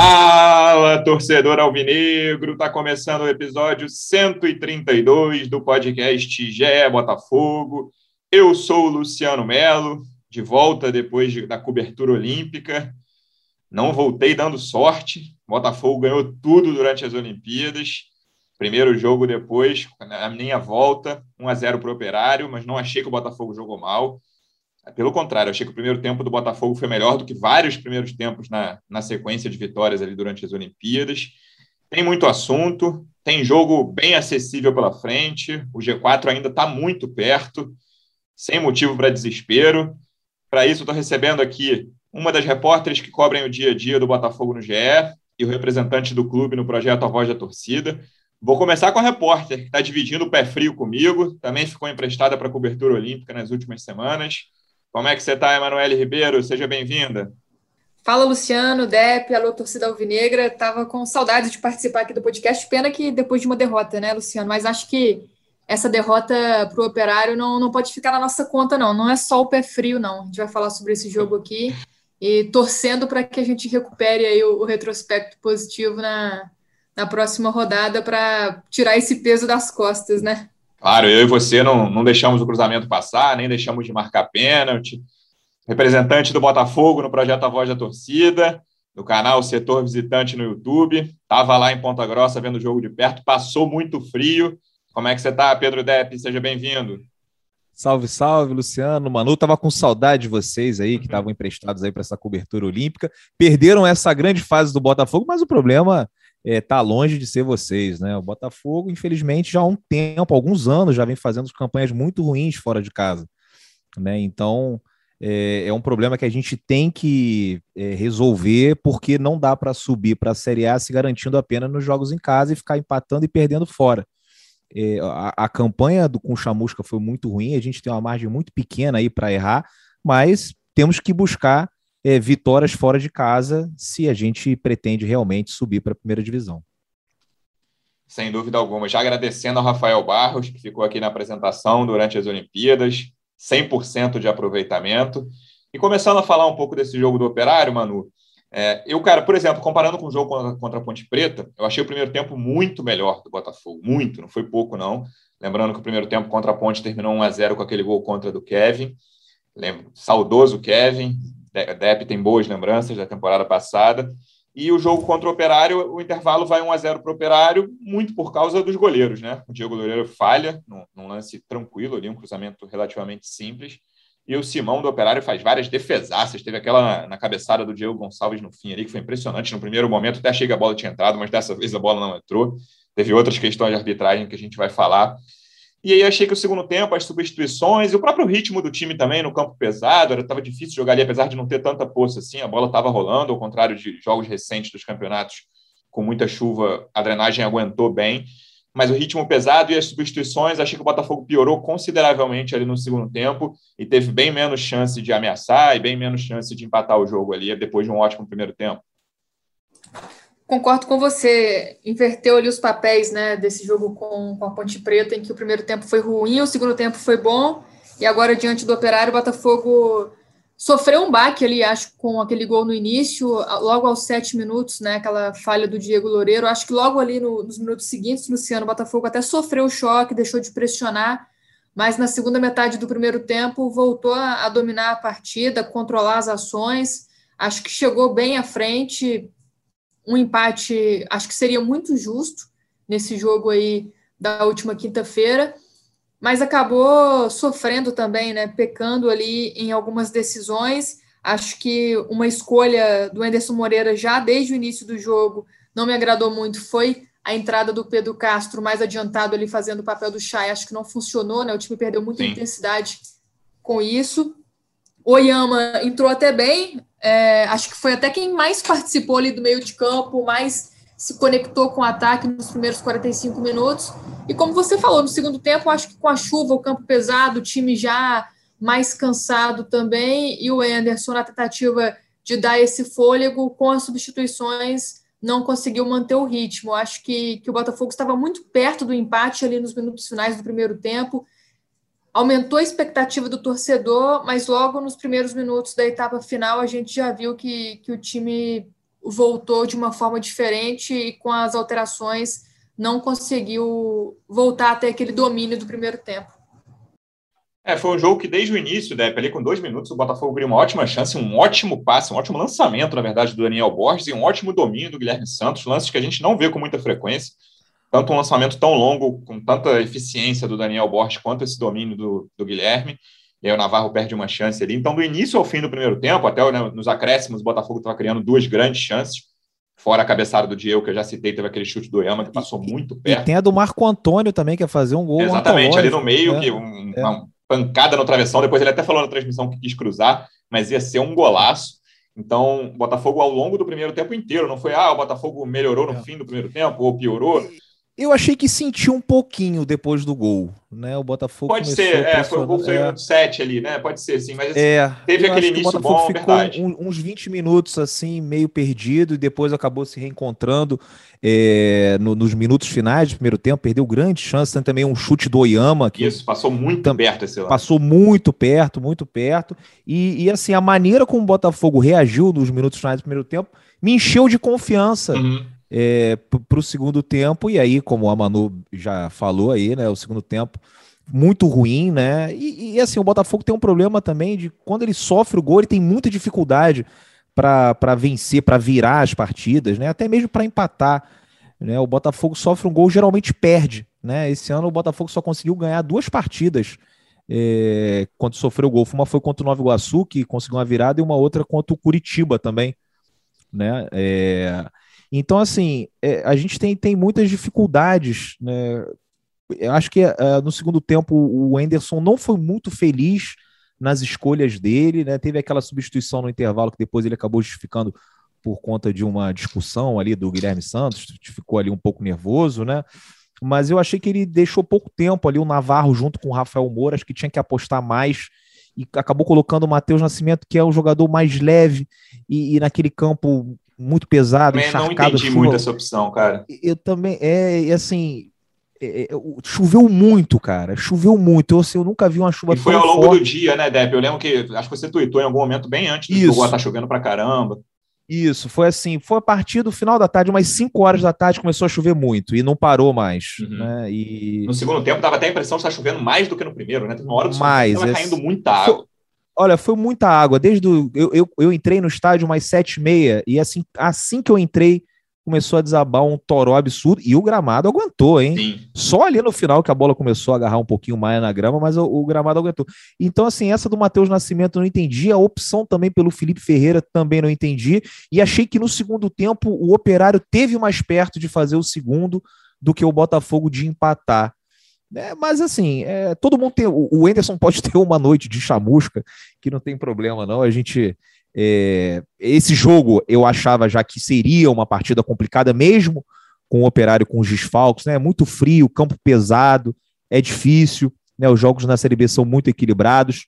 Fala, torcedor alvinegro! Está começando o episódio 132 do podcast GE Botafogo. Eu sou o Luciano Melo, de volta depois de, da cobertura olímpica. Não voltei dando sorte. Botafogo ganhou tudo durante as Olimpíadas. Primeiro jogo depois, a minha volta, 1 a 0 para o Operário, mas não achei que o Botafogo jogou mal. Pelo contrário, achei que o primeiro tempo do Botafogo foi melhor do que vários primeiros tempos na, na sequência de vitórias ali durante as Olimpíadas. Tem muito assunto, tem jogo bem acessível pela frente, o G4 ainda está muito perto, sem motivo para desespero. Para isso, estou recebendo aqui uma das repórteres que cobrem o dia a dia do Botafogo no GE e o representante do clube no projeto A Voz da Torcida. Vou começar com a repórter, que está dividindo o pé frio comigo, também ficou emprestada para a cobertura olímpica nas últimas semanas. Como é que você está, Emanuele Ribeiro? Seja bem-vinda. Fala, Luciano, Dep, alô, torcida alvinegra. Tava com saudade de participar aqui do podcast. Pena que depois de uma derrota, né, Luciano? Mas acho que essa derrota para o Operário não, não pode ficar na nossa conta, não. Não é só o pé frio, não. A gente vai falar sobre esse jogo aqui e torcendo para que a gente recupere aí o, o retrospecto positivo na, na próxima rodada para tirar esse peso das costas, né? Claro, eu e você não, não deixamos o cruzamento passar, nem deixamos de marcar pênalti. Representante do Botafogo no projeto A Voz da Torcida, no canal Setor Visitante no YouTube. Estava lá em Ponta Grossa vendo o jogo de perto, passou muito frio. Como é que você está, Pedro Depp? Seja bem-vindo. Salve, salve, Luciano. Manu, tava com saudade de vocês aí, que estavam emprestados aí para essa cobertura olímpica. Perderam essa grande fase do Botafogo, mas o problema está é, longe de ser vocês, né? O Botafogo, infelizmente, já há um tempo, alguns anos, já vem fazendo campanhas muito ruins fora de casa, né? Então é, é um problema que a gente tem que é, resolver, porque não dá para subir para a Série A se garantindo apenas nos jogos em casa e ficar empatando e perdendo fora. É, a, a, campanha do com Chamusca foi muito ruim, a gente tem uma margem muito pequena aí para errar, mas temos que buscar é, vitórias fora de casa se a gente pretende realmente subir para a primeira divisão. Sem dúvida alguma. Já agradecendo ao Rafael Barros, que ficou aqui na apresentação durante as Olimpíadas, 100% de aproveitamento. E começando a falar um pouco desse jogo do Operário, Manu, é, eu, cara, por exemplo, comparando com o jogo contra, contra a Ponte Preta, eu achei o primeiro tempo muito melhor do Botafogo, muito, não foi pouco, não. Lembrando que o primeiro tempo contra a Ponte terminou 1 a 0 com aquele gol contra do Kevin. Lembro, saudoso Kevin, Depp tem boas lembranças da temporada passada. E o jogo contra o Operário, o intervalo vai 1 a 0 para o Operário, muito por causa dos goleiros, né? O Diego Loureiro falha num, num, lance tranquilo ali, um cruzamento relativamente simples. E o Simão do Operário faz várias defesaças. Teve aquela na, na cabeçada do Diego Gonçalves no fim ali, que foi impressionante. No primeiro momento, até achei que a bola tinha entrado, mas dessa vez a bola não entrou. Teve outras questões de arbitragem que a gente vai falar. E aí achei que o segundo tempo, as substituições e o próprio ritmo do time também no campo pesado, estava difícil jogar ali, apesar de não ter tanta poça assim, a bola estava rolando, ao contrário de jogos recentes dos campeonatos com muita chuva, a drenagem aguentou bem, mas o ritmo pesado e as substituições, achei que o Botafogo piorou consideravelmente ali no segundo tempo e teve bem menos chance de ameaçar e bem menos chance de empatar o jogo ali depois de um ótimo primeiro tempo. Concordo com você. Inverteu ali os papéis né, desse jogo com, com a Ponte Preta, em que o primeiro tempo foi ruim, o segundo tempo foi bom, e agora, diante do Operário, o Botafogo sofreu um baque ali, acho, com aquele gol no início, logo aos sete minutos, né, aquela falha do Diego Loureiro. Acho que logo ali no, nos minutos seguintes, Luciano, Botafogo até sofreu o choque, deixou de pressionar, mas na segunda metade do primeiro tempo voltou a, a dominar a partida, controlar as ações. Acho que chegou bem à frente, um empate, acho que seria muito justo nesse jogo aí da última quinta-feira, mas acabou sofrendo também, né, pecando ali em algumas decisões. Acho que uma escolha do Anderson Moreira já desde o início do jogo não me agradou muito, foi a entrada do Pedro Castro mais adiantado ali fazendo o papel do Chay, acho que não funcionou, né? O time perdeu muita Sim. intensidade com isso. O Yama entrou até bem, é, acho que foi até quem mais participou ali do meio de campo, mais se conectou com o ataque nos primeiros 45 minutos. E como você falou, no segundo tempo, acho que com a chuva, o campo pesado, o time já mais cansado também, e o Anderson, na tentativa de dar esse fôlego com as substituições, não conseguiu manter o ritmo. Acho que, que o Botafogo estava muito perto do empate ali nos minutos finais do primeiro tempo aumentou a expectativa do torcedor, mas logo nos primeiros minutos da etapa final a gente já viu que, que o time voltou de uma forma diferente e com as alterações não conseguiu voltar até aquele domínio do primeiro tempo. É, foi um jogo que desde o início, né, ali com dois minutos, o Botafogo abriu uma ótima chance, um ótimo passe, um ótimo lançamento, na verdade, do Daniel Borges e um ótimo domínio do Guilherme Santos, lances que a gente não vê com muita frequência. Tanto um lançamento tão longo, com tanta eficiência do Daniel Borges, quanto esse domínio do, do Guilherme. E aí o Navarro perde uma chance ali. Então, do início ao fim do primeiro tempo, até né, nos acréscimos, o Botafogo estava criando duas grandes chances. Fora a cabeçada do Diego, que eu já citei, teve aquele chute do Yama que passou muito perto. E tem a do Marco Antônio também, que é fazer um gol. Exatamente, ali no meio, é, que um, é. uma pancada no travessão. Depois ele até falou na transmissão que quis cruzar, mas ia ser um golaço. Então, o Botafogo, ao longo do primeiro tempo inteiro, não foi, ah, o Botafogo melhorou no é. fim do primeiro tempo ou piorou. Eu achei que sentiu um pouquinho depois do gol, né? O Botafogo Pode ser, é, foi o gol foi é. 7 ali, né? Pode ser, sim, mas é, teve aquele início bom, ficou verdade. Um, uns 20 minutos assim, meio perdido, e depois acabou se reencontrando é, no, nos minutos finais do primeiro tempo, perdeu grande chance, tem também um chute do Oyama. Que Isso, passou muito perto esse lado. Passou muito perto, muito perto, e, e assim, a maneira como o Botafogo reagiu nos minutos finais do primeiro tempo me encheu de confiança. Uhum é, para o segundo tempo, e aí, como a Manu já falou aí, né? O segundo tempo muito ruim, né? E, e assim, o Botafogo tem um problema também de quando ele sofre o gol, ele tem muita dificuldade para vencer, para virar as partidas, né? Até mesmo para empatar. Né? O Botafogo sofre um gol, geralmente perde. Né? Esse ano o Botafogo só conseguiu ganhar duas partidas é, quando sofreu o gol. Uma foi contra o Nova Iguaçu, que conseguiu uma virada, e uma outra contra o Curitiba também. Né? É, então, assim, é, a gente tem, tem muitas dificuldades, né? Eu acho que uh, no segundo tempo o Anderson não foi muito feliz nas escolhas dele, né? Teve aquela substituição no intervalo que depois ele acabou justificando por conta de uma discussão ali do Guilherme Santos, ficou ali um pouco nervoso, né? Mas eu achei que ele deixou pouco tempo ali o Navarro junto com o Rafael Moura, acho que tinha que apostar mais e acabou colocando o Matheus Nascimento, que é o jogador mais leve e, e naquele campo muito pesado, também encharcado. não entendi chuva. muito essa opção, cara. Eu também, é, assim, é, é, choveu muito, cara. Choveu muito. Eu, assim, eu nunca vi uma chuva e foi ao longo forte. do dia, né, Depp? Eu lembro que acho que você tweetou em algum momento bem antes do jogo, tá chovendo pra caramba. Isso, foi assim, foi a partir do final da tarde, umas 5 horas da tarde, começou a chover muito e não parou mais. Uhum. Né? E... No segundo tempo, dava até a impressão de estar chovendo mais do que no primeiro, né? Teve uma hora do mais, estava caindo muita água. Olha, foi muita água. Desde do, eu, eu, eu entrei no estádio umas sete e meia e assim, assim que eu entrei começou a desabar um toró absurdo e o gramado aguentou, hein? Sim. Só ali no final que a bola começou a agarrar um pouquinho mais na grama, mas o, o gramado aguentou. Então, assim, essa do Matheus Nascimento eu não entendi, a opção também pelo Felipe Ferreira também não entendi, e achei que no segundo tempo o Operário teve mais perto de fazer o segundo do que o Botafogo de empatar. É, mas assim, é, todo mundo tem. O, Anderson pode ter uma noite de chamusca, que não tem problema, não. A gente. É, esse jogo eu achava já que seria uma partida complicada, mesmo com o operário com os desfalques, né? Muito frio, campo pesado, é difícil. Né? Os jogos na Série B são muito equilibrados.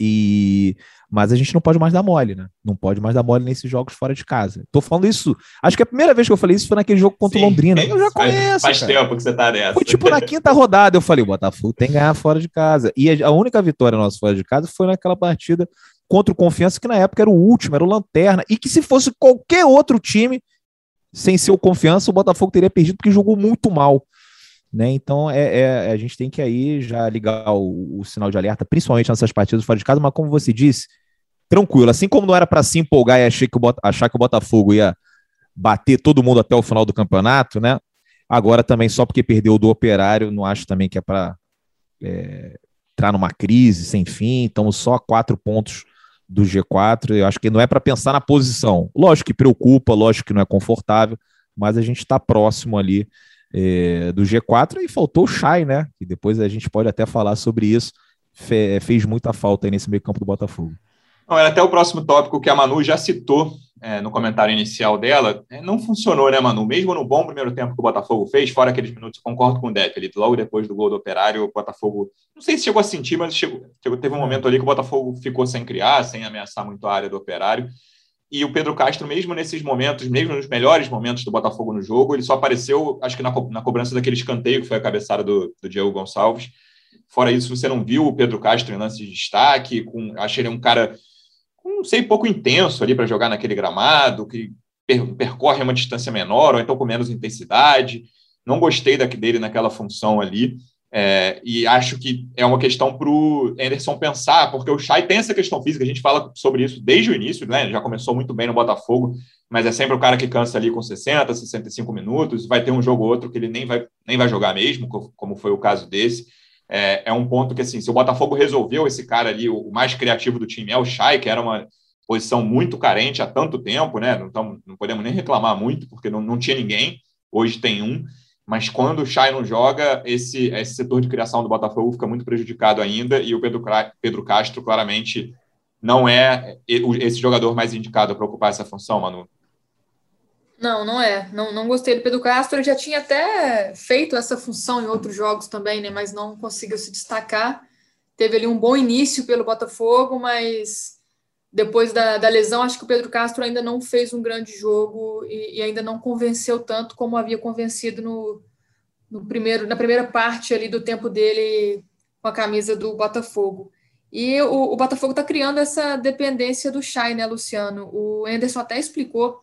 E mas a gente não pode mais dar mole, né? Não pode mais dar mole nesses jogos fora de casa. Tô falando isso. Acho que a primeira vez que eu falei isso foi naquele jogo contra o Londrina. Eu já conheço. Faz, faz tempo que você tá nessa. Foi tipo na quinta rodada. Eu falei, o Botafogo tem que ganhar fora de casa. E a única vitória nossa fora de casa foi naquela partida contra o Confiança, que na época era o último, era o Lanterna. E que se fosse qualquer outro time, sem ser o Confiança, o Botafogo teria perdido porque jogou muito mal. Né? Então é, é, a gente tem que aí já ligar o, o, sinal de alerta, principalmente nessas partidas fora de casa, mas como você disse, tranquilo. Assim como não era para se empolgar e achar que, o, achar que o Botafogo ia bater todo mundo até o final do campeonato, né? Agora também, só porque perdeu do operário, não acho também que é para é, entrar numa crise sem fim. Estamos só a quatro pontos do G4. Eu acho que não é para pensar na posição. Lógico que preocupa, lógico que não é confortável, mas a gente está próximo ali é, do G4 e faltou o Chay, né? E depois a gente pode até falar sobre isso. Fe, fez muita falta aí nesse meio campo do Botafogo. Não, era até o próximo tópico que a Manu já citou é, no comentário inicial dela. É, não funcionou, né, Manu? Mesmo no bom primeiro tempo que o Botafogo fez, fora aqueles minutos, concordo com o Depp, ali, logo depois do gol do Operário, o Botafogo, não sei se chegou a sentir, mas chegou, teve um momento ali que o Botafogo ficou sem criar, sem ameaçar muito a área do Operário. E o Pedro Castro, mesmo nesses momentos, mesmo nos melhores momentos do Botafogo no jogo, ele só apareceu, acho que na, na cobrança daquele escanteio que foi a cabeçada do, do Diego Gonçalves. Fora isso, você não viu o Pedro Castro em lance de destaque. Com, achei ele um cara, não sei, pouco intenso ali para jogar naquele gramado, que percorre uma distância menor, ou então com menos intensidade. Não gostei dele naquela função ali. É, e acho que é uma questão para o Anderson pensar, porque o Chay tem essa questão física, a gente fala sobre isso desde o início, né? já começou muito bem no Botafogo, mas é sempre o cara que cansa ali com 60, 65 minutos, vai ter um jogo ou outro que ele nem vai, nem vai jogar mesmo, como foi o caso desse. É, é um ponto que, assim, se o Botafogo resolveu esse cara ali, o mais criativo do time é o Chay, que era uma posição muito carente há tanto tempo, né? Não, tamo, não podemos nem reclamar muito, porque não, não tinha ninguém, hoje tem um mas quando o Chay não joga, esse, esse setor de criação do Botafogo fica muito prejudicado ainda, e o Pedro, Pedro Castro claramente não é esse jogador mais indicado para ocupar essa função, Manu. Não, não é. Não, não gostei do Pedro Castro. Ele já tinha até feito essa função em outros jogos também, né? Mas não conseguiu se destacar. Teve ali um bom início pelo Botafogo, mas depois da, da lesão, acho que o Pedro Castro ainda não fez um grande jogo e, e ainda não convenceu tanto como havia convencido no, no, primeiro, na primeira parte ali do tempo dele com a camisa do Botafogo. E o, o Botafogo está criando essa dependência do Chay, né, Luciano? O Anderson até explicou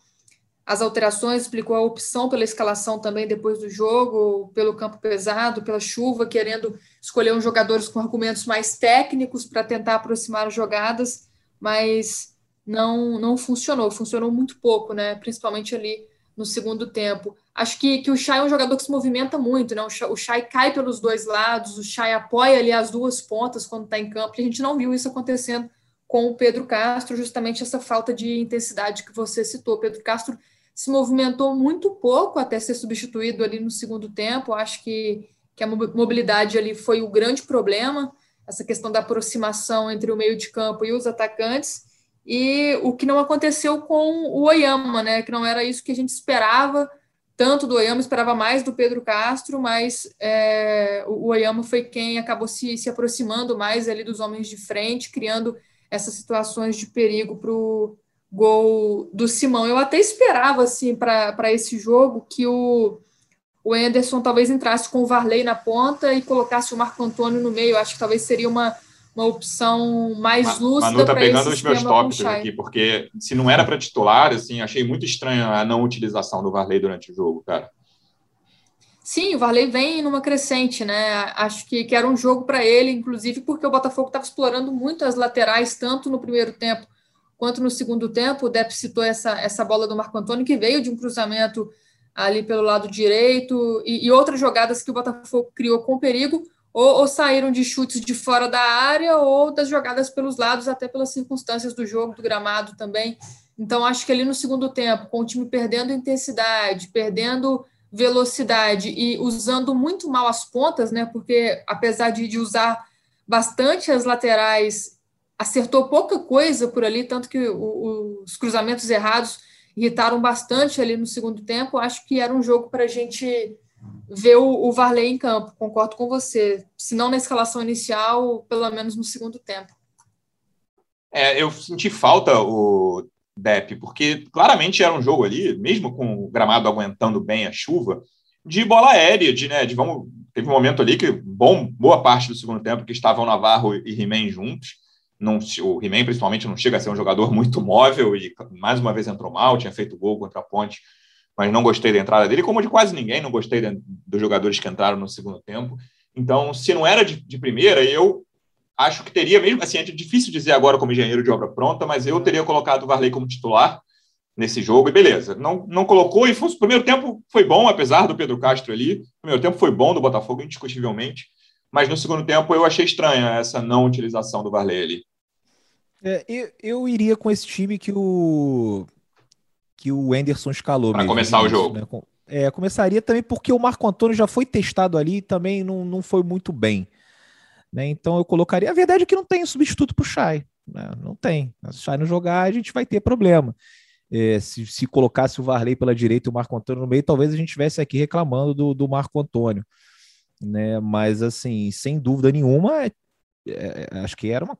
as alterações, explicou a opção pela escalação também depois do jogo, pelo campo pesado, pela chuva, querendo escolher uns jogadores com argumentos mais técnicos para tentar aproximar as jogadas mas não não funcionou, funcionou muito pouco, né? Principalmente ali no segundo tempo. Acho que, que o Chay é um jogador que se movimenta muito, né? O Chay, cai pelos dois lados, o Chay apoia ali as duas pontas quando está em campo, e a gente não viu isso acontecendo com o Pedro Castro, justamente essa falta de intensidade que você citou. Pedro Castro se movimentou muito pouco até ser substituído ali no segundo tempo. Acho que, que a mobilidade ali foi o grande problema essa questão da aproximação entre o meio de campo e os atacantes, e o que não aconteceu com o Oyama, né? Que não era isso que a gente esperava, tanto do Oyama, esperava mais do Pedro Castro, mas é, o Oyama foi quem acabou se, se aproximando mais ali dos homens de frente, criando essas situações de perigo para o gol do Simão. Eu até esperava, assim, para esse jogo que o o Anderson talvez entrasse com o Varley na ponta e colocasse o Marco Antônio no meio. Acho que talvez seria uma, uma opção mais lúcida. Manu tá pegando os meus tópicos aqui, porque se não era para titular, assim, achei muito estranho a não utilização do Varley durante o jogo, cara. Sim, o Varley vem numa crescente, né? Acho que, que era um jogo para ele, inclusive porque o Botafogo estava explorando muito as laterais, tanto no primeiro tempo quanto no segundo tempo. O Depp citou essa, essa bola do Marco Antônio, que veio de um cruzamento ali pelo lado direito e, e outras jogadas que o Botafogo criou com perigo, ou, ou, saíram de chutes de fora da área ou das jogadas pelos lados, até pelas circunstâncias do jogo, do gramado também. Então, acho que ali no segundo tempo, com o time perdendo intensidade, perdendo velocidade e usando muito mal as pontas, né? Porque apesar de, de usar bastante as laterais, acertou pouca coisa por ali, tanto que o, os cruzamentos errados irritaram bastante ali no segundo tempo. Acho que era um jogo para a gente ver o, o Varley em campo. Concordo com você. Se não na escalação inicial, pelo menos no segundo tempo. É, eu senti falta o Depp, porque claramente era um jogo ali, mesmo com o gramado aguentando bem a chuva, de bola aérea, de, né, de vamos, teve um momento ali que bom, boa parte do segundo tempo que estavam Navarro e He-Man juntos, não, o He-Man, principalmente, não chega a ser um jogador muito móvel e mais uma vez entrou mal, tinha feito gol contra a Ponte, mas não gostei da entrada dele, como de quase ninguém, não gostei de, dos jogadores que entraram no segundo tempo. Então, se não era de, de primeira, eu acho que teria mesmo, assim, é difícil dizer agora como engenheiro de obra pronta, mas eu teria colocado o Varley como titular nesse jogo e beleza. Não, não colocou e foi, o primeiro tempo foi bom, apesar do Pedro Castro ali. O primeiro tempo foi bom do Botafogo, indiscutivelmente. Mas no segundo tempo eu achei estranha essa não utilização do Varley ali. É, eu, eu iria com esse time que o que o Anderson escalou. Para começar o jogo. Né? É, começaria também porque o Marco Antônio já foi testado ali e também não, não foi muito bem. Né? Então eu colocaria. A verdade é que não tem substituto para o Chay. Né? Não tem. Se o Chay não jogar, a gente vai ter problema. É, se, se colocasse o Varley pela direita e o Marco Antônio no meio, talvez a gente estivesse aqui reclamando do, do Marco Antônio. Né? Mas, assim, sem dúvida nenhuma, é, é, acho que era uma,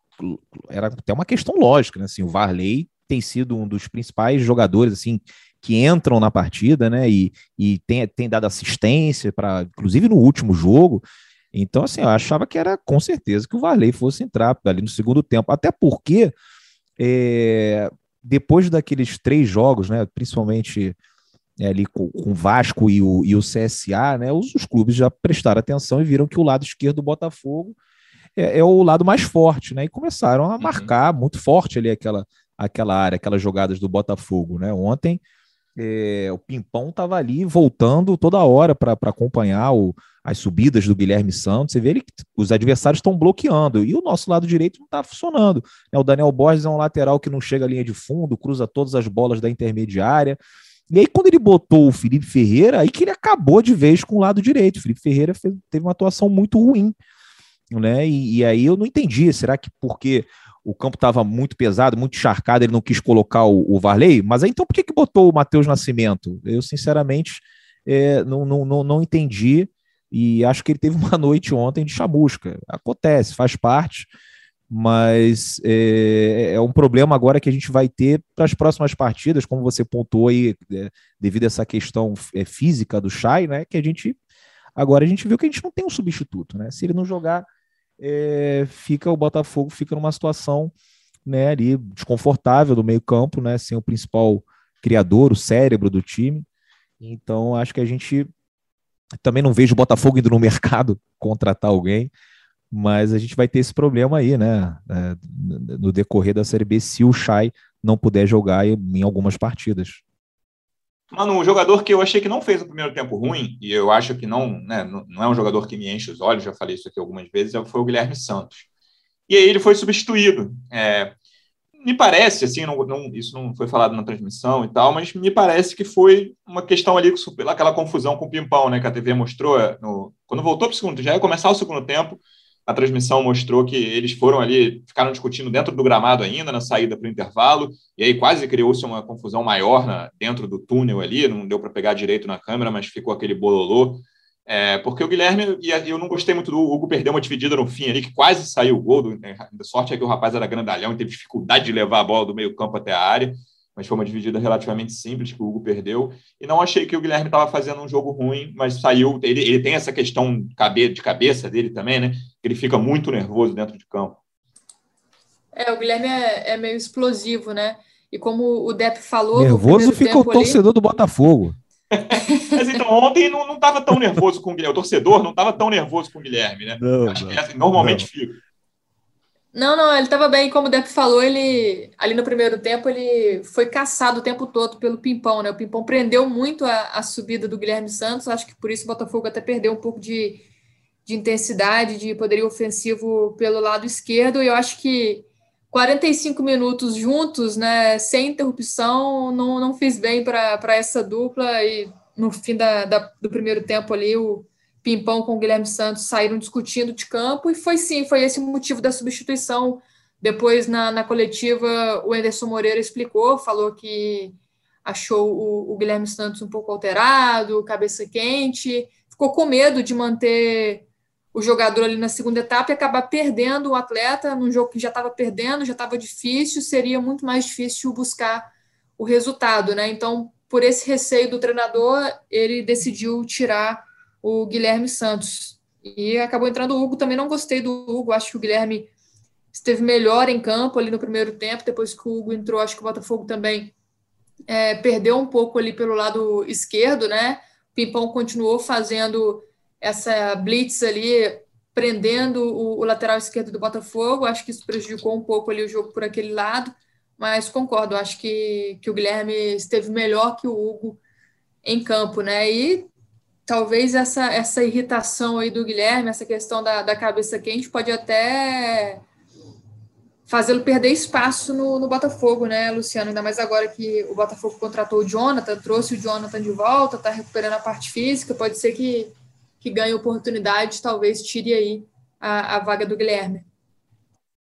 era até uma questão lógica, né? Assim, o Varley tem sido um dos principais jogadores assim que entram na partida, né? E, e tem, tem dado assistência para, inclusive no último jogo. Então, assim, eu achava que era com certeza que o Varley fosse entrar ali no segundo tempo, até porque é, depois daqueles três jogos, né, principalmente é, ali com, com o Vasco e o, e o CSA, né, os, os, clubes já prestaram atenção e viram que o lado esquerdo do Botafogo é, é o lado mais forte, né, e começaram a uhum. marcar muito forte ali aquela, aquela área, aquelas jogadas do Botafogo, né, ontem é, o Pimpão estava ali voltando toda hora para acompanhar o, as subidas do Guilherme Santos. Você vê ele, os adversários estão bloqueando e o nosso lado direito não está funcionando. É, o Daniel Borges é um lateral que não chega à linha de fundo, cruza todas as bolas da intermediária. E aí, quando ele botou o Felipe Ferreira, aí que ele acabou de vez com o lado direito. O Felipe Ferreira fez, teve uma atuação muito ruim. Né? E, e, aí eu não entendi. Será que porque o campo estava muito pesado, muito encharcado, ele não quis colocar o, o Varley? Mas aí então por que, que botou o Matheus Nascimento? Eu, sinceramente, é, não, não, não, não entendi. E acho que ele teve uma noite ontem de chamusca. Acontece, faz parte mas é, é, um problema agora que a gente vai ter para as próximas partidas, como você pontuou aí, é, devido a essa questão é, física do Chay, né? Que a gente agora a gente viu que a gente não tem um substituto, né? Se ele não jogar, é, fica o Botafogo fica numa situação né, ali desconfortável do meio campo, né? Sem o principal criador, o cérebro do time. Então acho que a gente também não vejo o Botafogo indo no mercado contratar alguém mas a gente vai ter esse problema aí, né? É, no decorrer da Série B, se o Chay não puder jogar em algumas partidas. Mano, um jogador que eu achei que não fez o primeiro tempo ruim, e eu acho que não, né, não é um jogador que me enche os olhos, já falei isso aqui algumas vezes, foi o Guilherme Santos. E aí ele foi substituído. É, me parece, assim, não, não, isso não foi falado na transmissão e tal, mas me parece que foi uma questão ali, aquela confusão com o Pimpão, né, que a TV mostrou, no, quando voltou para o segundo, já ia começar o segundo tempo, a transmissão mostrou que eles foram ali, ficaram discutindo dentro do gramado ainda, na saída para o intervalo, e aí quase criou-se uma confusão maior na, dentro do túnel ali, não deu para pegar direito na câmera, mas ficou aquele bololô. É, porque o Guilherme, e eu não gostei muito do Hugo perder uma dividida no fim ali, que quase saiu o gol. Do, né, a sorte é que o rapaz era grandalhão e teve dificuldade de levar a bola do meio campo até a área mas foi uma dividida relativamente simples que o Hugo perdeu. E não achei que o Guilherme estava fazendo um jogo ruim, mas saiu. Ele, ele tem essa questão de cabeça dele também, né? Que ele fica muito nervoso dentro de campo. É, o Guilherme é, é meio explosivo, né? E como o Depp falou. Nervoso fica o torcedor ali... do Botafogo. Mas então, ontem não estava tão nervoso com o Guilherme. O torcedor não estava tão nervoso com o Guilherme, né? Não, Acho não, que assim, normalmente não. fica. Não, não, ele estava bem, como o Depp falou, ele ali no primeiro tempo ele foi caçado o tempo todo pelo Pimpão, né? O Pimpão prendeu muito a, a subida do Guilherme Santos, acho que por isso o Botafogo até perdeu um pouco de, de intensidade, de poderio ofensivo pelo lado esquerdo, e eu acho que 45 minutos juntos, né, sem interrupção, não, não fiz bem para essa dupla, e no fim da, da, do primeiro tempo ali, o Pimpão com o Guilherme Santos saíram discutindo de campo, e foi sim, foi esse o motivo da substituição. Depois, na, na coletiva, o Anderson Moreira explicou, falou que achou o, o, Guilherme Santos um pouco alterado, cabeça quente, ficou com medo de manter o jogador ali na segunda etapa e acabar perdendo o atleta num jogo que já estava perdendo, já estava difícil, seria muito mais difícil buscar o resultado, né? Então, por esse receio do treinador, ele decidiu tirar o Guilherme Santos. E acabou entrando o Hugo, também não gostei do Hugo, acho que o Guilherme esteve melhor em campo ali no primeiro tempo, depois que o Hugo entrou, acho que o Botafogo também é, perdeu um pouco ali pelo lado esquerdo, né? O Pimpão continuou fazendo essa blitz ali, prendendo o, o, lateral esquerdo do Botafogo, acho que isso prejudicou um pouco ali o jogo por aquele lado, mas concordo, acho que, que o Guilherme esteve melhor que o Hugo em campo, né? E talvez essa, essa irritação aí do Guilherme, essa questão da, da cabeça quente, pode até fazê-lo perder espaço no, no Botafogo, né, Luciano? Ainda mais agora que o Botafogo contratou o Jonathan, trouxe o Jonathan de volta, está recuperando a parte física, pode ser que, que ganhe oportunidade, talvez tire aí a, a vaga do Guilherme.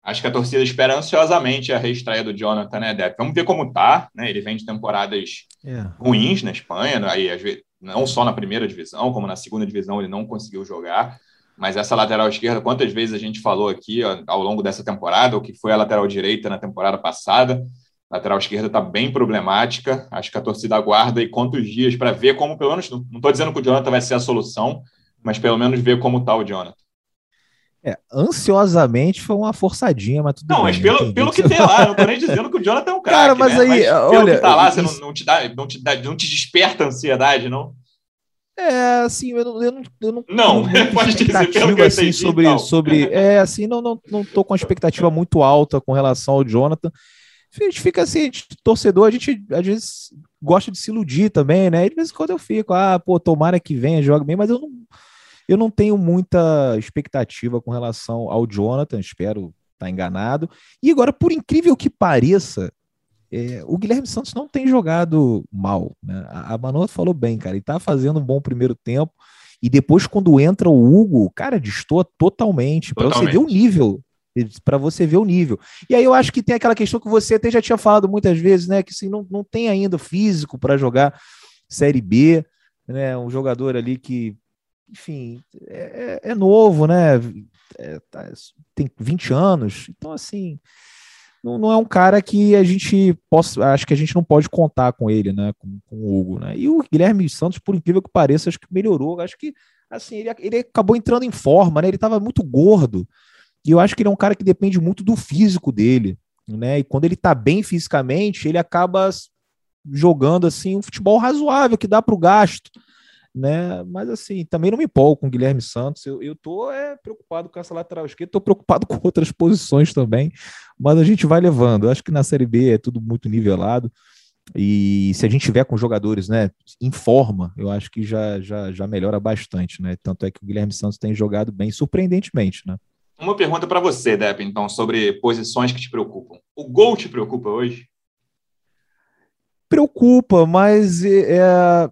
Acho que a torcida espera ansiosamente a reestreia do Jonathan, né, Depp? Vamos ver como tá, né? Ele vem de temporadas é. ruins na Espanha, aí às vezes não só na primeira divisão, como na segunda divisão ele não conseguiu jogar. Mas essa lateral esquerda, quantas vezes a gente falou aqui ó, ao longo dessa temporada, o que foi a lateral direita na temporada passada, a lateral esquerda está bem problemática. Acho que a torcida aguarda e quantos dias para ver como, pelo menos, não estou dizendo que o Jonathan vai ser a solução, mas pelo menos ver como está o Jonathan. É, ansiosamente foi uma forçadinha, mas tudo Não, bem, mas pelo, pelo que tem lá, não tô nem dizendo que o Jonathan é um cara. Cara, mas né? aí, mas pelo olha, que tá lá, você isso- não, não te dá, não te dá, não te desperta ansiedade, não? É, assim, eu não, eu não, eu não Não, pode dizer, pelo que eu assim, entendi, sobre, então. sobre, é, assim, não, não, não tô com uma expectativa muito alta com relação ao Jonathan. A gente fica assim, gente, torcedor, a gente às vezes gosta de se iludir também, né? E de vez em quando eu fico, ah, pô, tomara que venha, joga bem, mas eu não, eu não tenho muita expectativa com relação ao Jonathan, espero estar enganado. E agora, por incrível que pareça, é, o Guilherme Santos não tem jogado mal, né? A, a Manoa falou bem, cara, ele tá fazendo um bom primeiro tempo. E depois, quando entra o Hugo, cara, destoa totalmente. Para você ver o nível. Para você ver o nível. E aí eu acho que tem aquela questão que você até já tinha falado muitas vezes, né? Que assim, não, não tem ainda físico para jogar Série B, né? Um jogador ali que, enfim, é, é novo, né? É, tá, tem 20 anos. Então, assim, não, não, é um cara que a gente possa. Acho que a gente não pode contar com ele, né? Com, com o Hugo, né? E o Guilherme Santos, por incrível que pareça, acho que melhorou. Acho que assim, ele, ele acabou entrando em forma, né? Ele estava muito gordo. E eu acho que ele é um cara que depende muito do físico dele, né? E quando ele tá bem fisicamente, ele acaba jogando assim um futebol razoável que dá para o gasto, né? Mas assim, também não me empolgo com o Guilherme Santos. Eu, eu tô é, preocupado com essa lateral esquerda, tô preocupado com outras posições também, mas a gente vai levando. Eu acho que na Série B é tudo muito nivelado. E se a gente tiver com jogadores, né, em forma, eu acho que já, já, já melhora bastante, né? Tanto é que o Guilherme Santos tem jogado bem, surpreendentemente, né? Uma pergunta para você, Depp, então, sobre posições que te preocupam. O gol te preocupa hoje? Preocupa, mas é,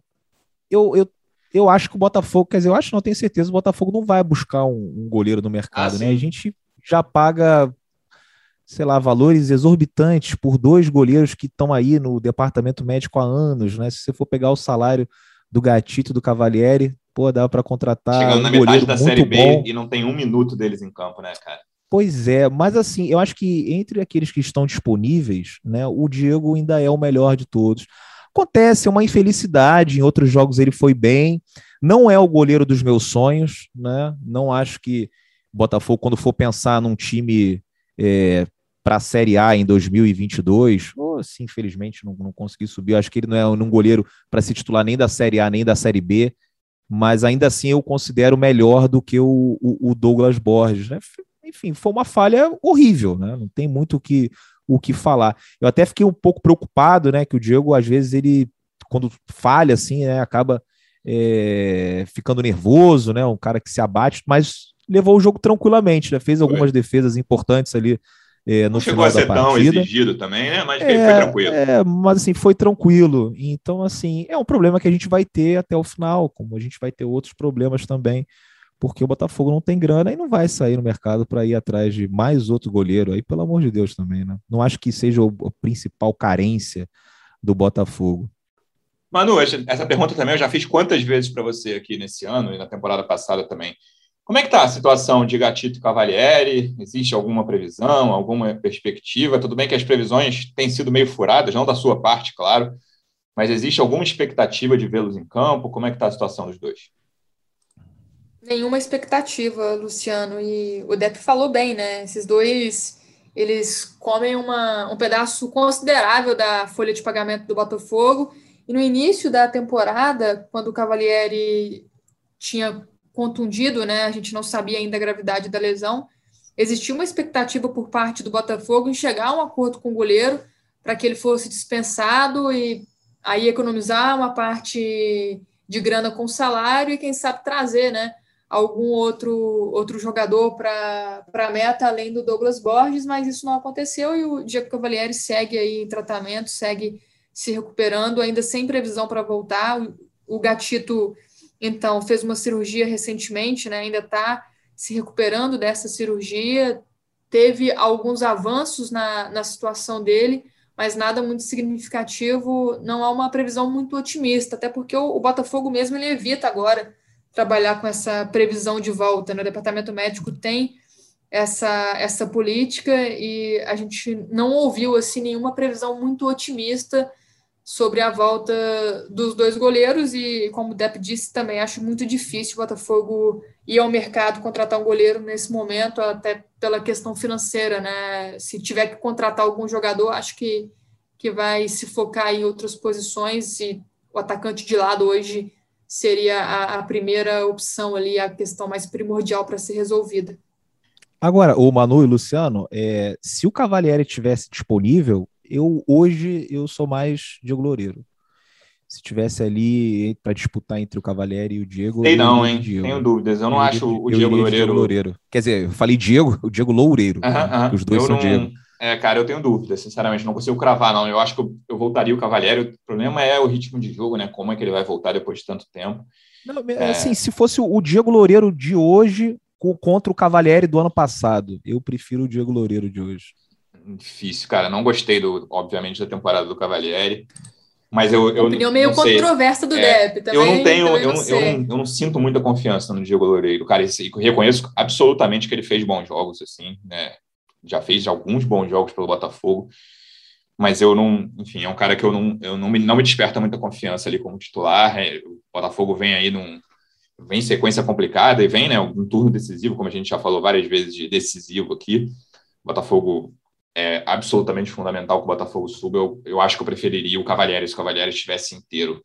eu, eu, eu acho que o Botafogo, quer dizer, eu acho, não tenho certeza, o Botafogo não vai buscar um, um goleiro no mercado, ah, né? A gente já paga, sei lá, valores exorbitantes por dois goleiros que estão aí no departamento médico há anos, né? Se você for pegar o salário do Gatito do Cavalieri, pô, dá para contratar Chegando um na metade da Série B bom. e não tem um minuto deles em campo, né, cara? Pois é, mas assim, eu acho que entre aqueles que estão disponíveis, né, o Diego ainda é o melhor de todos. Acontece, é uma infelicidade, em outros jogos ele foi bem, não é o goleiro dos meus sonhos, né? Não acho que Botafogo, quando for pensar num time é, para a Série A em 2022, ou assim, infelizmente não, não consegui subir, eu acho que ele não é um goleiro para se titular nem da Série A nem da Série B, mas ainda assim eu considero melhor do que o, o, o Douglas Borges, né? Enfim, foi uma falha horrível, né? Não tem muito o que, o que falar. Eu até fiquei um pouco preocupado, né? Que o Diego, às vezes, ele, quando falha, assim, né, acaba é, ficando nervoso, né? Um cara que se abate, mas levou o jogo tranquilamente, né? Fez algumas foi. defesas importantes ali é, no Não chegou a ser tão exigido também, né? Mas é, foi tranquilo. É, mas assim, foi tranquilo. Então, assim, é um problema que a gente vai ter até o final, como a gente vai ter outros problemas também, porque o Botafogo não tem grana e não vai sair no mercado para ir atrás de mais outro goleiro aí, pelo amor de Deus também, né? Não acho que seja a principal carência do Botafogo. Manu, essa pergunta também eu já fiz quantas vezes para você aqui nesse ano e na temporada passada também. Como é que está a situação de Gatito e Cavalieri? Existe alguma previsão, alguma perspectiva? Tudo bem que as previsões têm sido meio furadas, não da sua parte, claro, mas existe alguma expectativa de vê-los em campo? Como é que está a situação dos dois? Nenhuma expectativa, Luciano. E o Depp falou bem, né? Esses dois, eles comem uma, um pedaço considerável da folha de pagamento do Botafogo. E no início da temporada, quando o Cavalieri tinha contundido, né? A gente não sabia ainda a gravidade da lesão. Existia uma expectativa por parte do Botafogo em chegar a um acordo com o goleiro para que ele fosse dispensado e aí economizar uma parte de grana com salário e quem sabe trazer, né? Algum outro, outro jogador para a meta além do Douglas Borges, mas isso não aconteceu e o Diego Cavalieri segue aí em tratamento, segue se recuperando, ainda sem previsão para voltar. O Gatito então, fez uma cirurgia recentemente, né? Ainda está se recuperando dessa cirurgia. Teve alguns avanços na, na situação dele, mas nada muito significativo. Não há uma previsão muito otimista, até porque o, o Botafogo mesmo ele evita agora trabalhar com essa previsão de volta. Né? O departamento médico tem essa, essa política e a gente não ouviu assim nenhuma previsão muito otimista sobre a volta dos dois goleiros e, como o Depp disse, também acho muito difícil o Botafogo ir ao mercado contratar um goleiro nesse momento, até pela questão financeira, né? Se tiver que contratar algum jogador, acho que, que vai se focar em outras posições e o atacante de lado hoje seria a, a primeira opção ali, a questão mais primordial para ser resolvida. Agora, o Manu e o Luciano, é, se o Cavalieri tivesse disponível, eu hoje eu sou mais Diego Loureiro. Se tivesse ali para disputar entre o Cavalieri e o Diego. Sei não, hein? Diego. Tenho dúvidas. Eu não eu acho iria, o Diego Loureiro. Diego Loureiro. Quer dizer, eu falei Diego, o Diego Loureiro. Uh -huh, né? Os dois eu são não... Diego. É, cara, eu tenho dúvidas, sinceramente, não consigo cravar, não. Eu acho que eu, eu, voltaria o Cavalieri. O problema é o ritmo de jogo, né? Como é que ele vai voltar depois de tanto tempo. Não, é... Assim, se fosse o Diego Loureiro de hoje contra o Cavalieri do ano passado, eu prefiro o Diego Loureiro de hoje difícil, cara. Não gostei, do, obviamente, da temporada do Cavalieri. Mas eu. eu opinião meio controversa do é, Depp também. Eu não tenho, eu, não, eu, não, eu não sinto muita confiança no Diego Loureiro. Cara, eu reconheço absolutamente que ele fez bons jogos, assim, né? Já fez alguns bons jogos pelo Botafogo. Mas eu não, enfim, é um cara que eu não, eu não, me, não me desperta muita confiança ali como titular. É, o Botafogo vem aí num, vem sequência complicada e vem, né, um turno decisivo, como a gente já falou várias vezes de decisivo aqui. O Botafogo é absolutamente fundamental que o Botafogo suba. Eu, eu acho que eu preferiria o Cavalieri se o Cavalieri estivesse inteiro.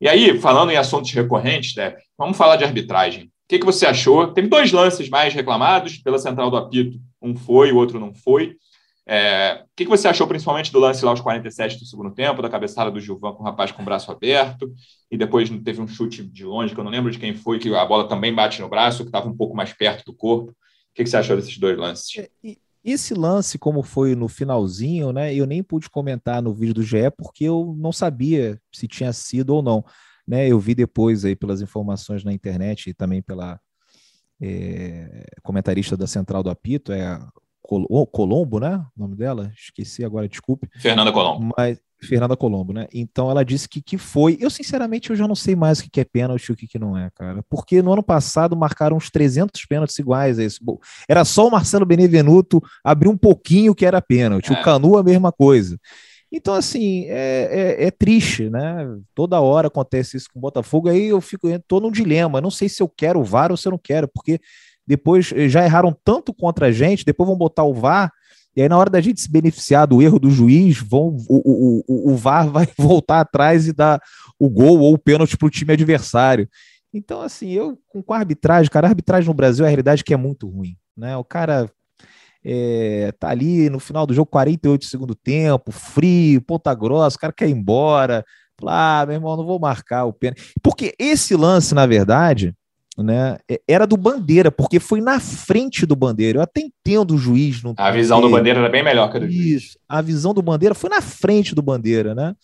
E aí, falando em assuntos recorrentes, Depp, vamos falar de arbitragem. O que, que você achou? Tem dois lances mais reclamados pela central do apito. Um foi, o outro não foi. É, o que, você achou principalmente do lance lá aos 47 do segundo tempo, da cabeçada do Gilvan com o rapaz com o braço aberto, e depois teve um chute de longe, que eu não lembro de quem foi, que a bola também bate no braço, que estava um pouco mais perto do corpo. O que, que você achou desses dois lances? É, esse lance, como foi no finalzinho, né? Eu nem pude comentar no vídeo do GE porque eu não sabia se tinha sido ou não. Né, eu vi depois aí pelas informações na internet e também pela é, comentarista da Central do Apito, é Colombo, né? O nome dela? Esqueci agora, desculpe. Fernanda Colombo. Mas Fernanda Colombo, né? Então ela disse que, que foi. Eu, sinceramente, eu já não sei mais o que é pênalti e o que, que não é, cara. Porque no ano passado marcaram uns 300 pênaltis iguais a esse. Era só o Marcelo Benevenuto abrir um pouquinho que era pênalti. É. O Canu, a mesma coisa. Então, assim, é, é, é, triste, né? Toda hora acontece isso com o Botafogo, aí eu fico, tô num dilema. não sei se eu quero o VAR ou se eu não quero, porque depois eh, já erraram tanto contra a gente, depois vão botar o VAR e aí, na hora da gente se beneficiar do erro do juiz, vão, o, o, o, o VAR vai voltar atrás e dar o gol ou o pênalti para o time adversário. Então, assim, eu com a arbitragem, cara, a arbitragem no Brasil, a realidade é que é muito ruim. Né? O cara é, tá ali no final do jogo, 48 de segundo tempo, frio, ponta grossa, o cara quer ir embora. Ah, meu irmão, não vou marcar o pênalti. Porque esse lance, na verdade, né, é, era do Bandeira, porque foi na frente do Bandeira. Eu até entendo o juiz. Não a visão do Bandeira era bem melhor que a do juiz. Isso, a visão do Bandeira foi na frente do Bandeira, né?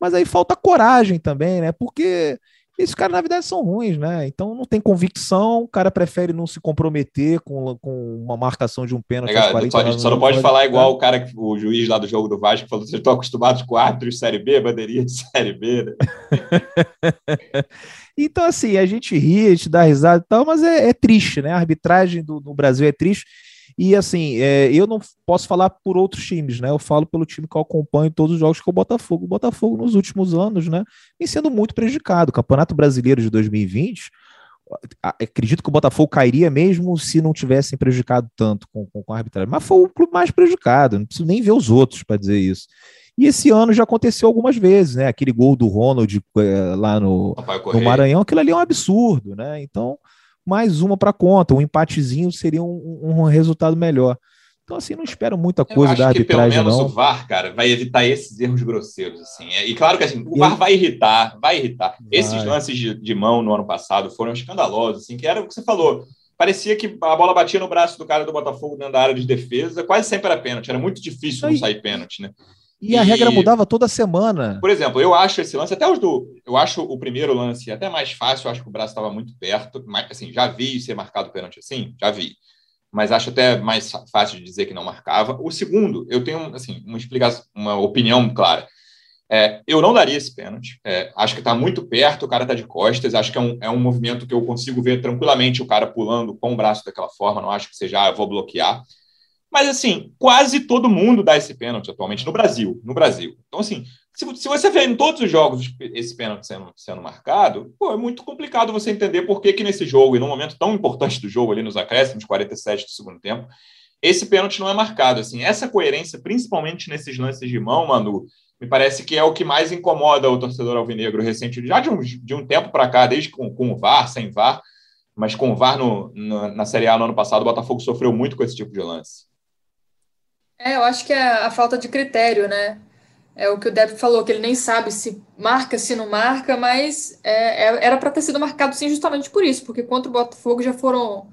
Mas aí falta coragem também, né? Porque esses caras, na verdade, são ruins, né? Então não tem convicção, o cara prefere não se comprometer com, com uma marcação de um pênalti. Legal, só, só não pode falar igual o cara, o juiz lá do jogo do Vasco, falou: vocês estão acostumados com árbitros de Série B, bandeirinha de Série B, né? Então, assim, a gente ri, a gente dá risada e tal, mas é, é triste, né? A arbitragem do, no Brasil é triste. E assim, é, eu não posso falar por outros times, né? Eu falo pelo time que eu acompanho todos os jogos que é o Botafogo. O Botafogo, nos últimos anos, né, vem sendo muito prejudicado. O Campeonato Brasileiro de 2020, acredito que o Botafogo cairia mesmo se não tivessem prejudicado tanto com, com, com a arbitragem. Mas foi o clube mais prejudicado, não preciso nem ver os outros para dizer isso. E esse ano já aconteceu algumas vezes, né? Aquele gol do Ronald é, lá no, no, Maranhão, aquilo ali é um absurdo, né? Então, mais uma para conta. Um empatezinho seria um, um, resultado melhor. Então, assim, não espero muita coisa da arbitragem, que pelo menos não. o VAR, cara, vai evitar esses erros grosseiros, assim. É, e claro que, assim, o VAR vai irritar, vai irritar. Vai. Esses lances de, de, mão no ano passado foram escandalosos, assim, que era o que você falou. Parecia que a bola batia no braço do cara do Botafogo dentro da área de defesa, quase sempre era pênalti. Era muito difícil não sair pênalti, né? E, a regra mudava toda semana. Por exemplo, eu acho esse lance, até os do. Eu acho o primeiro lance até mais fácil, eu acho que o braço estava muito perto. Mas, assim, já vi ser marcado pênalti assim? Já vi. Mas acho até mais fácil de dizer que não marcava. O segundo, eu tenho assim, uma explicação, uma opinião clara. É, eu não daria esse pênalti. É, acho que está muito perto, o cara está de costas. Acho que é um, é um movimento que eu consigo ver tranquilamente o cara pulando com o braço daquela forma. Não acho que seja, ah, eu vou bloquear. Mas, assim, quase todo mundo dá esse pênalti atualmente no Brasil. No Brasil. Então, assim, se, se você vê em todos os jogos esse pênalti sendo, sendo marcado, pô, é muito complicado você entender por que, que nesse jogo, e num momento tão importante do jogo, ali nos acréscimos, 47 do segundo tempo, esse pênalti não é marcado. Assim, essa coerência, principalmente nesses lances de mão, Manu, me parece que é o que mais incomoda o torcedor alvinegro recente, já de um, de um tempo para cá, desde com, com o VAR, sem VAR, mas com o VAR no, no, na Série A no ano passado, o Botafogo sofreu muito com esse tipo de lance. É, eu acho que é a falta de critério, né? É o que o Deb falou, que ele nem sabe se marca, se não marca, mas é, é, era para ter sido marcado sim justamente por isso, porque contra o Botafogo já foram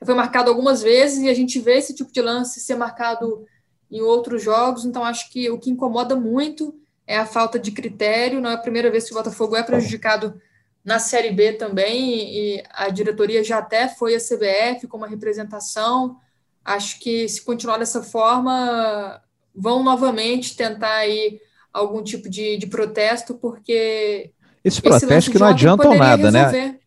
já foi marcado algumas vezes e a gente vê esse tipo de lance ser marcado em outros jogos, então acho que o que incomoda muito é a falta de critério. Não é a primeira vez que o Botafogo é prejudicado na Série B também, e a diretoria já até foi a CBF com uma representação. Acho que se continuar dessa forma, vão novamente tentar aí algum tipo de, de protesto, porque. Esses protestos que não adiantam nada, né? resolver. né?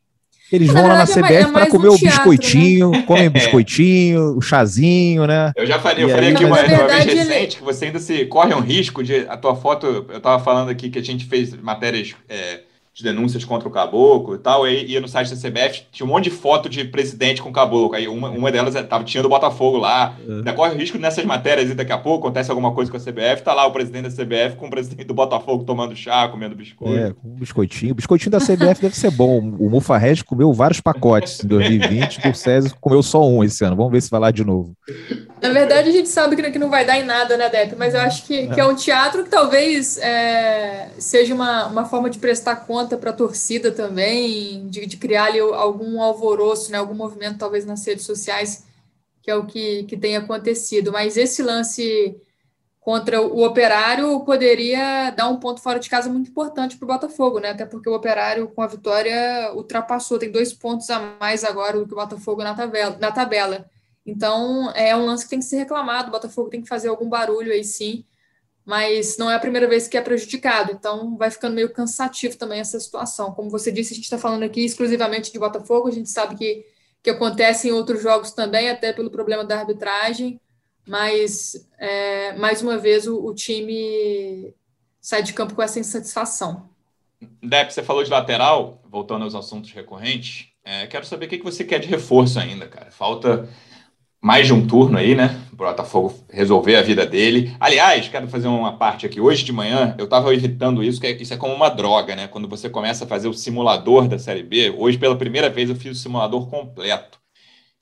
Eles vão lá na CBF é para comer um o biscoitinho, né? comem o biscoitinho, o chazinho, né? Eu já falei, eu falei aqui uma, uma vez recente que você ainda se corre um risco de. A tua foto, eu estava falando aqui que a gente fez matérias. É, de denúncias contra o Caboclo e tal, aí ia no site da CBF, tinha um monte de foto de presidente com o Caboclo, aí uma, uma delas é, tava, tinha do Botafogo lá, é. ainda corre o risco nessas matérias e daqui a pouco acontece alguma coisa com a CBF, tá lá o presidente da CBF com o presidente do Botafogo tomando chá, comendo biscoito. É, com um biscoitinho. O biscoitinho da CBF deve ser bom. O Mufarred comeu vários pacotes em 2020, o César comeu só um esse ano. Vamos ver se vai lá de novo. Na verdade, a gente sabe que não vai dar em nada, né, Depp? Mas eu acho que, que é um teatro que talvez é, seja uma, uma forma de prestar conta para a torcida também, de, de, criar ali algum alvoroço, né, algum movimento, talvez nas redes sociais, que é o que, que tem acontecido. Mas esse lance contra o Operário poderia dar um ponto fora de casa muito importante para o Botafogo, né? Até porque o Operário, com a vitória, ultrapassou, tem dois pontos a mais agora do que o Botafogo na tabela. Na tabela. Então, é um lance que tem que ser reclamado, o Botafogo tem que fazer algum barulho aí sim, mas não é a primeira vez que é prejudicado, então vai ficando meio cansativo também essa situação. Como você disse, a gente está falando aqui exclusivamente de Botafogo, a gente sabe que, que acontece em outros jogos também, até pelo problema da arbitragem, mas é, mais uma vez o, o, time sai de campo com essa insatisfação. Dep, você falou de lateral, voltando aos assuntos recorrentes, é, quero saber o que você quer de reforço ainda, cara. Falta mais de um turno aí, né? O Botafogo resolver a vida dele. Aliás, quero fazer uma parte aqui. Hoje de manhã, eu estava evitando isso, que é, isso é como uma droga, né? Quando você começa a fazer o simulador da Série B. Hoje, pela primeira vez, eu fiz o simulador completo.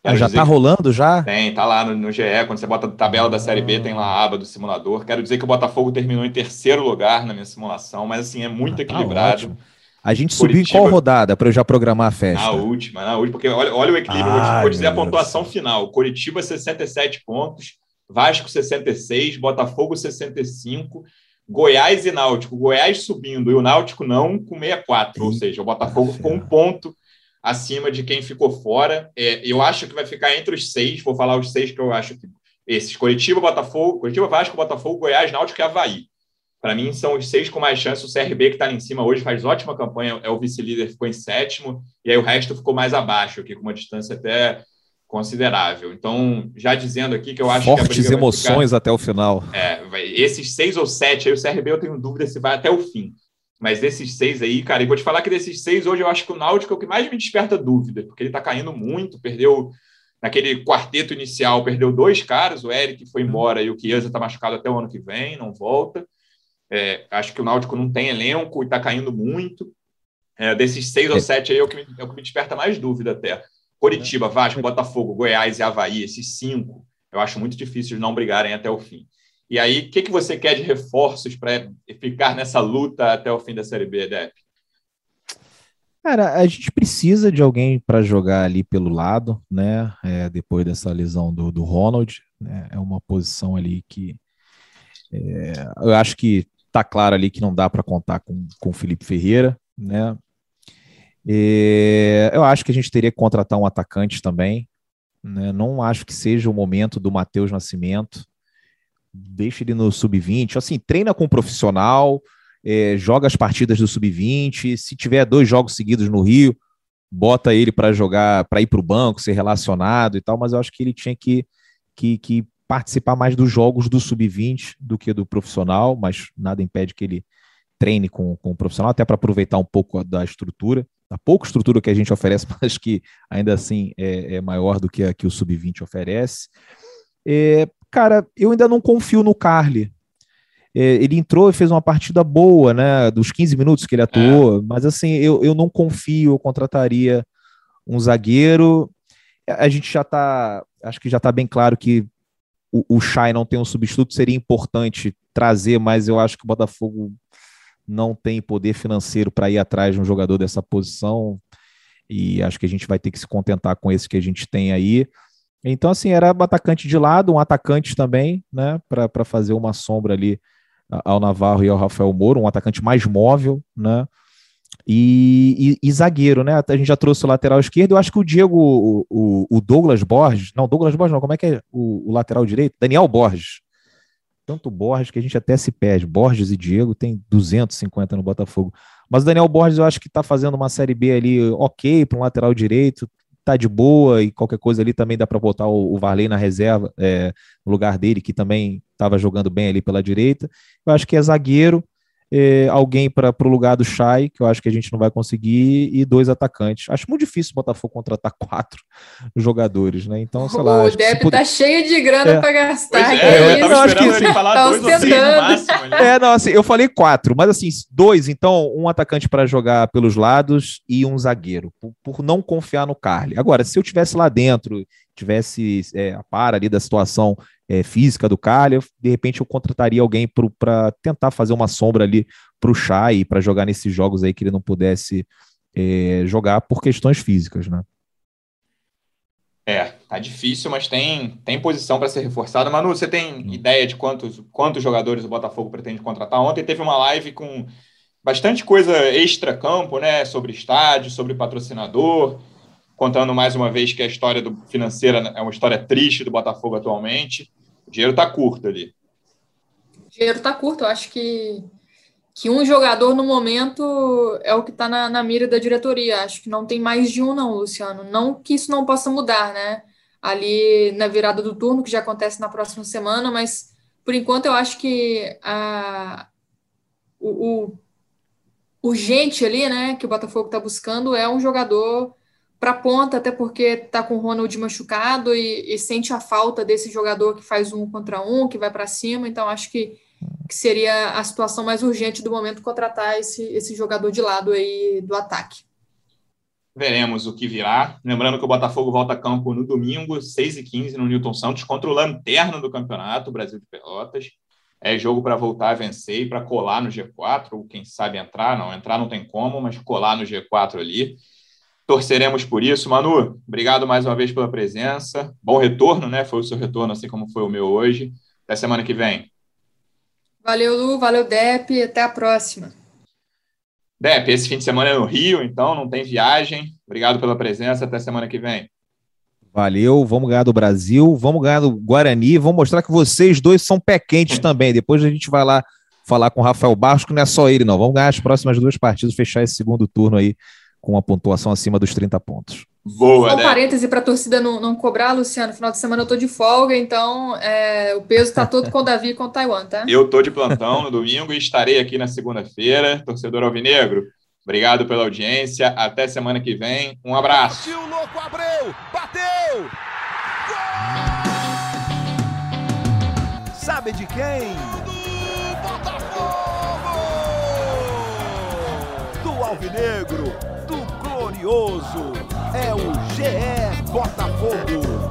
Ah, já tá rolando já? Tem, tá lá no, no, GE. Quando você bota a tabela da Série B, tem lá a aba do simulador. Quero dizer que o Botafogo terminou em terceiro lugar na minha simulação, mas assim, é muito ah, tá equilibrado. Ótimo. A gente subiu Curitiba, em qual rodada para eu já programar a festa? Na última, na última, porque olha, olha o equilíbrio. Ai, vou dizer a pontuação Deus. final. Curitiba, 67 pontos, Vasco, 66, Botafogo, 65, Goiás e Náutico. Goiás subindo e o Náutico não com 64, Sim. ou seja, o Botafogo ficou um ponto acima de quem ficou fora. É, eu acho que vai ficar entre os seis, vou falar os seis que eu acho que esses: Curitiba, Botafogo, Curitiba, Vasco, Botafogo, Goiás, Náutico e Havaí. Para mim, são os seis com mais chance. O CRB, que está ali em cima hoje, faz ótima campanha, é o vice-líder, ficou em sétimo, e aí o resto ficou mais abaixo, aqui com uma distância até considerável. Então, já dizendo aqui que eu acho Fortes que. Fortes emoções ficar... até o final. É, esses seis ou sete, aí o CRB eu tenho dúvida se vai até o fim. Mas desses seis aí, cara, e vou te falar que desses seis, hoje eu acho que o Náutico é o que mais me desperta dúvida, porque ele está caindo muito, perdeu naquele quarteto inicial, perdeu dois caras, o Eric foi embora e o Chiesa está machucado até o ano que vem, não volta. É, acho que o Náutico não tem elenco e está caindo muito. É, desses seis ou é. sete aí é o, que me, é o que me desperta mais dúvida até. Coritiba, Vasco, Botafogo, Goiás e Havaí, esses cinco, eu acho muito difícil de não brigarem até o fim. E aí, o que, que você quer de reforços para ficar nessa luta até o fim da Série B, Dep? Cara, a gente precisa de alguém para jogar ali pelo lado, né? É, depois dessa lesão do, do Ronald, né? é uma posição ali que é, eu acho que tá claro ali que não dá para contar com, com o Felipe Ferreira, né? E eu acho que a gente teria que contratar um atacante também. Né? Não acho que seja o momento do Matheus Nascimento. Deixa ele no sub-20. Assim, treina com um profissional, é, joga as partidas do sub-20. Se tiver dois jogos seguidos no Rio, bota ele para jogar, para ir para o banco, ser relacionado e tal. Mas eu acho que ele tinha que, que, que participar mais dos jogos do sub-20 do que do profissional, mas nada impede que ele treine com, com o profissional, até para aproveitar um pouco da estrutura, da pouca estrutura que a gente oferece, mas que ainda assim é, é maior do que a que o sub-20 oferece. É, cara, eu ainda não confio no Carly. É, ele entrou e fez uma partida boa, né? Dos 15 minutos que ele atuou, é. mas assim, eu, eu não confio, eu contrataria um zagueiro. A gente já está, acho que já está bem claro que o, o Chay não tem um substituto, seria importante trazer, mas eu acho que o Botafogo não tem poder financeiro para ir atrás de um jogador dessa posição, e acho que a gente vai ter que se contentar com esse que a gente tem aí. Então, assim, era um atacante de lado, um atacante também, né, para fazer uma sombra ali ao Navarro e ao Rafael Moro, um atacante mais móvel, né, e, e, e, zagueiro, né? A gente já trouxe o lateral esquerdo. Eu acho que o Diego, o, o, Douglas Borges, não, Douglas Borges, não, como é que é o, o, lateral direito? Daniel Borges. Tanto Borges que a gente até se perde. Borges e Diego tem 250 no Botafogo. Mas o Daniel Borges eu acho que tá fazendo uma série B ali ok para um lateral direito, tá de boa e qualquer coisa ali também dá para botar o, o Varley na reserva, é, no lugar dele, que também estava jogando bem ali pela direita. Eu acho que é zagueiro eh, alguém para o lugar do Chay, que eu acho que a gente não vai conseguir, e dois atacantes. Acho muito difícil o Botafogo contratar quatro jogadores, né? Então, sei lá. O Deb puder... tá cheio de grana é. para gastar. É, é, eu esperando que... ele falar tá dois máximo. É, não, assim, eu falei quatro, mas assim, dois, então, um atacante para jogar pelos lados e um zagueiro, por, por, não confiar no Carly. Agora, se eu tivesse lá dentro, tivesse é, a par ali da situação é, física do Calha, de repente eu contrataria alguém para tentar fazer uma sombra ali para o Chay, para jogar nesses jogos aí que ele não pudesse é, jogar por questões físicas, né? É, tá difícil, mas tem, tem posição para ser reforçada. Manu, você tem hum. ideia de quantos, quantos jogadores o Botafogo pretende contratar? Ontem teve uma live com bastante coisa extra-campo, né? Sobre estádio, sobre patrocinador contando mais uma vez que a história do, financeira é uma história triste do Botafogo atualmente. O dinheiro está curto ali. O dinheiro está curto. Eu acho que, que um jogador no momento é o que está na, na mira da diretoria. Acho que não tem mais de um, não, Luciano. Não que isso não possa mudar, né? Ali na virada do turno, que já acontece na próxima semana, mas por enquanto eu acho que a, o, o urgente ali, né, que o Botafogo está buscando é um jogador para ponta, até porque está com o Ronald machucado e, e, sente a falta desse jogador que faz um contra um, que vai para cima. Então, acho que, que, seria a situação mais urgente do momento contratar esse, esse jogador de lado aí do ataque. Veremos o que virá. Lembrando que o Botafogo volta a campo no domingo, 6h15, no Newton Santos, contra o lanterna do campeonato, Brasil de Pelotas. É jogo para voltar a vencer e para colar no G4, ou quem sabe entrar. Não, entrar não tem como, mas colar no G4 ali. Torceremos por isso. Manu, obrigado mais uma vez pela presença. Bom retorno, né? Foi o seu retorno, assim como foi o meu hoje. Até semana que vem. Valeu, Lu. Valeu, Dep. Até a próxima. Dep, esse fim de semana é no Rio, então não tem viagem. Obrigado pela presença. Até semana que vem. Valeu, vamos ganhar do Brasil, vamos ganhar do Guarani, vamos mostrar que vocês dois são pé quentes também. Depois a gente vai lá falar com o Rafael Barros, que não é só ele, não. Vamos ganhar as próximas duas partidas, fechar esse segundo turno aí com uma pontuação acima dos 30 pontos. Boa, Só um né? parêntese para a torcida não, não cobrar, Luciano. Final de semana eu tô de folga, então é, o peso está todo com o Davi e com o Taiwan, tá? Eu tô de plantão no domingo e estarei aqui na segunda-feira. Torcedor Alvinegro, obrigado pela audiência. Até semana que vem. Um abraço. Partiu, louco, Abreu! Bateu! Gol! Sabe de quem? Do Botafogo! Do Alvinegro! Glorioso. É o GE Botafogo.